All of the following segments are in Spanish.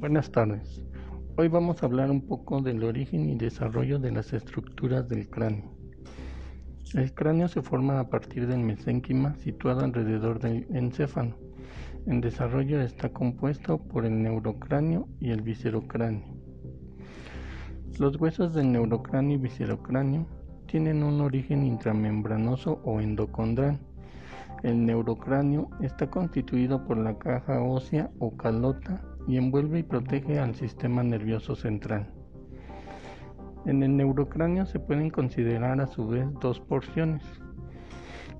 Buenas tardes. Hoy vamos a hablar un poco del origen y desarrollo de las estructuras del cráneo. El cráneo se forma a partir del mesénquima situado alrededor del encéfalo. En desarrollo está compuesto por el neurocráneo y el viscerocráneo. Los huesos del neurocráneo y viscerocráneo tienen un origen intramembranoso o endocondral. El neurocráneo está constituido por la caja ósea o calota y envuelve y protege al sistema nervioso central. En el neurocráneo se pueden considerar a su vez dos porciones.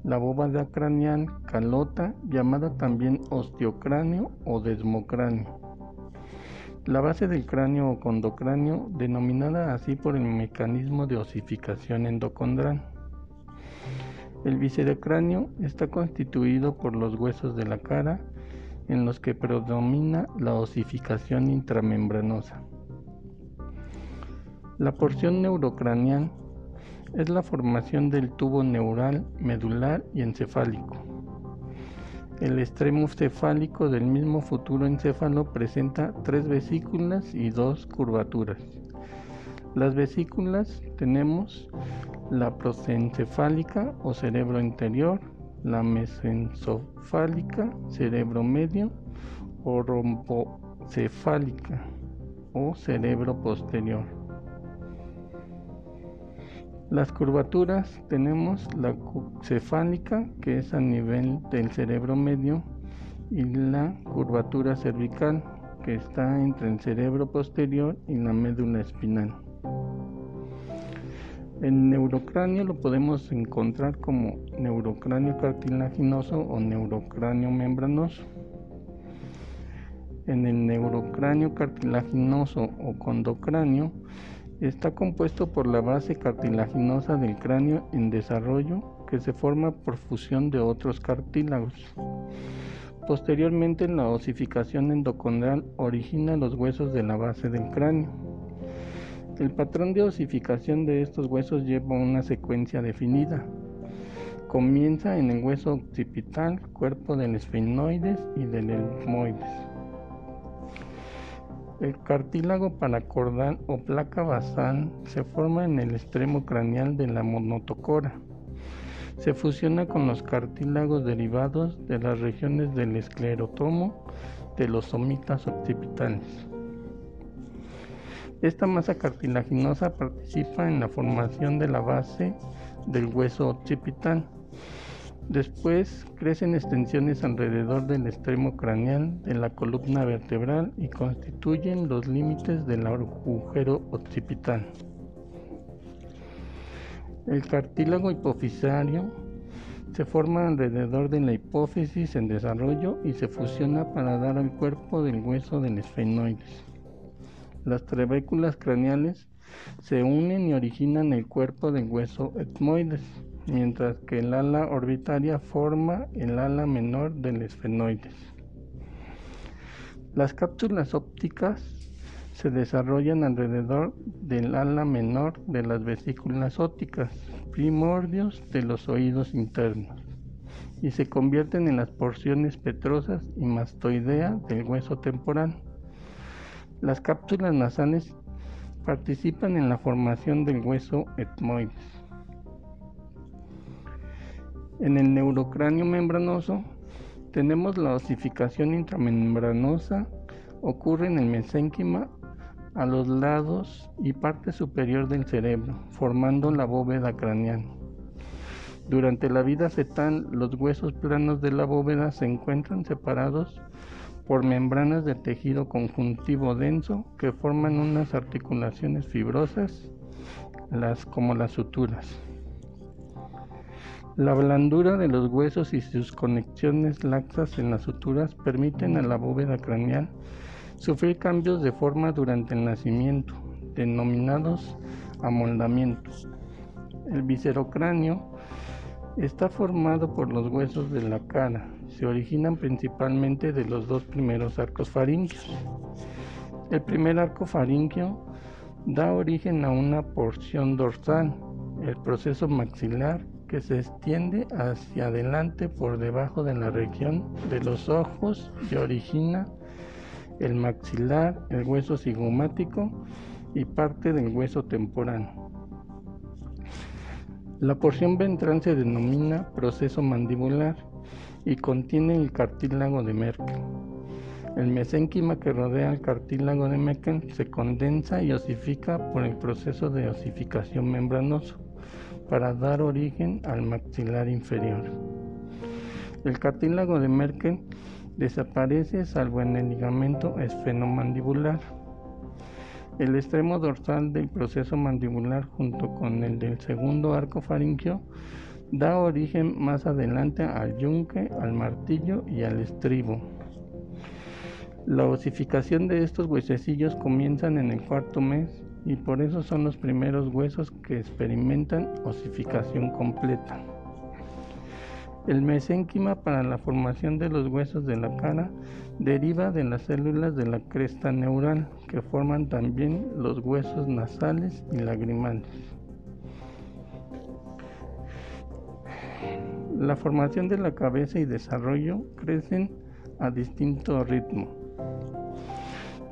La bóveda craneal calota, llamada también osteocráneo o desmocráneo. La base del cráneo o condocráneo, denominada así por el mecanismo de osificación endocondral. El viscerocráneo está constituido por los huesos de la cara, en los que predomina la osificación intramembranosa. La porción neurocraneal es la formación del tubo neural, medular y encefálico. El extremo cefálico del mismo futuro encéfalo presenta tres vesículas y dos curvaturas. Las vesículas tenemos la prosencefálica o cerebro interior, la mesencefálica, cerebro medio, o rombocefálica o cerebro posterior. Las curvaturas tenemos la cefálica, que es a nivel del cerebro medio, y la curvatura cervical, que está entre el cerebro posterior y la médula espinal. El neurocráneo lo podemos encontrar como neurocráneo cartilaginoso o neurocráneo membranoso. En el neurocráneo cartilaginoso o condocráneo está compuesto por la base cartilaginosa del cráneo en desarrollo que se forma por fusión de otros cartílagos. Posteriormente la osificación endocondral origina los huesos de la base del cráneo. El patrón de osificación de estos huesos lleva una secuencia definida. Comienza en el hueso occipital, cuerpo del esfenoides y del etmoides. El cartílago paracordal o placa basal se forma en el extremo craneal de la monotocora. Se fusiona con los cartílagos derivados de las regiones del esclerotomo de los somitas occipitales. Esta masa cartilaginosa participa en la formación de la base del hueso occipital. Después crecen extensiones alrededor del extremo craneal de la columna vertebral y constituyen los límites del agujero occipital. El cartílago hipofisario se forma alrededor de la hipófisis en desarrollo y se fusiona para dar al cuerpo del hueso del esfenoides. Las trabéculas craneales se unen y originan el cuerpo del hueso etmoides, mientras que el ala orbitaria forma el ala menor del esfenoides. Las cápsulas ópticas se desarrollan alrededor del ala menor de las vesículas ópticas, primordios de los oídos internos, y se convierten en las porciones petrosas y mastoidea del hueso temporal. Las cápsulas nasales participan en la formación del hueso etmoides. En el neurocráneo membranoso tenemos la osificación intramembranosa, ocurre en el mesénquima a los lados y parte superior del cerebro, formando la bóveda craneal. Durante la vida fetal, los huesos planos de la bóveda se encuentran separados por membranas de tejido conjuntivo denso que forman unas articulaciones fibrosas las, como las suturas. La blandura de los huesos y sus conexiones laxas en las suturas permiten a la bóveda craneal sufrir cambios de forma durante el nacimiento, denominados amoldamientos. El viscerocráneo está formado por los huesos de la cara, se originan principalmente de los dos primeros arcos faringios. El primer arco faringio da origen a una porción dorsal, el proceso maxilar que se extiende hacia adelante por debajo de la región de los ojos y origina el maxilar, el hueso cigomático y parte del hueso temporal. La porción ventral se denomina proceso mandibular y contiene el cartílago de Merkel. El mesénquima que rodea el cartílago de Merkel se condensa y osifica por el proceso de osificación membranoso para dar origen al maxilar inferior. El cartílago de Merkel desaparece salvo en el ligamento esfenomandibular. El extremo dorsal del proceso mandibular junto con el del segundo arco faringio da origen más adelante al yunque, al martillo y al estribo. La osificación de estos huesecillos comienzan en el cuarto mes y por eso son los primeros huesos que experimentan osificación completa. El mesénquima para la formación de los huesos de la cara deriva de las células de la cresta neural que forman también los huesos nasales y lagrimales. La formación de la cabeza y desarrollo crecen a distinto ritmo.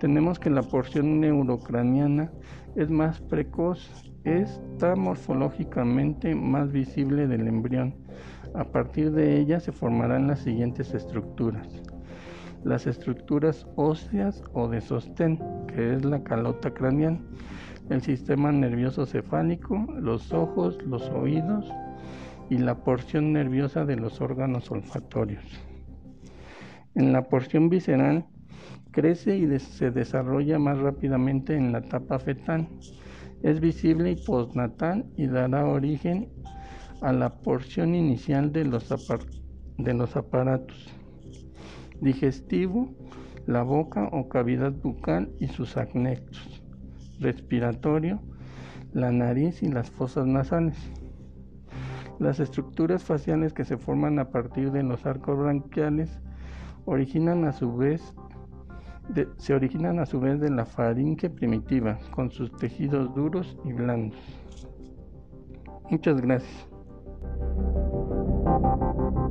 Tenemos que la porción neurocraniana es más precoz, está morfológicamente más visible del embrión a partir de ella se formarán las siguientes estructuras. Las estructuras óseas o de sostén, que es la calota craneal, el sistema nervioso cefálico, los ojos, los oídos y la porción nerviosa de los órganos olfatorios. En la porción visceral crece y se desarrolla más rápidamente en la etapa fetal. Es visible y postnatal y dará origen a la porción inicial de los, de los aparatos digestivo, la boca o cavidad bucal y sus anexos, respiratorio, la nariz y las fosas nasales. Las estructuras faciales que se forman a partir de los arcos branquiales originan a su vez se originan a su vez de la faringe primitiva, con sus tejidos duros y blandos. Muchas gracias. Thank you.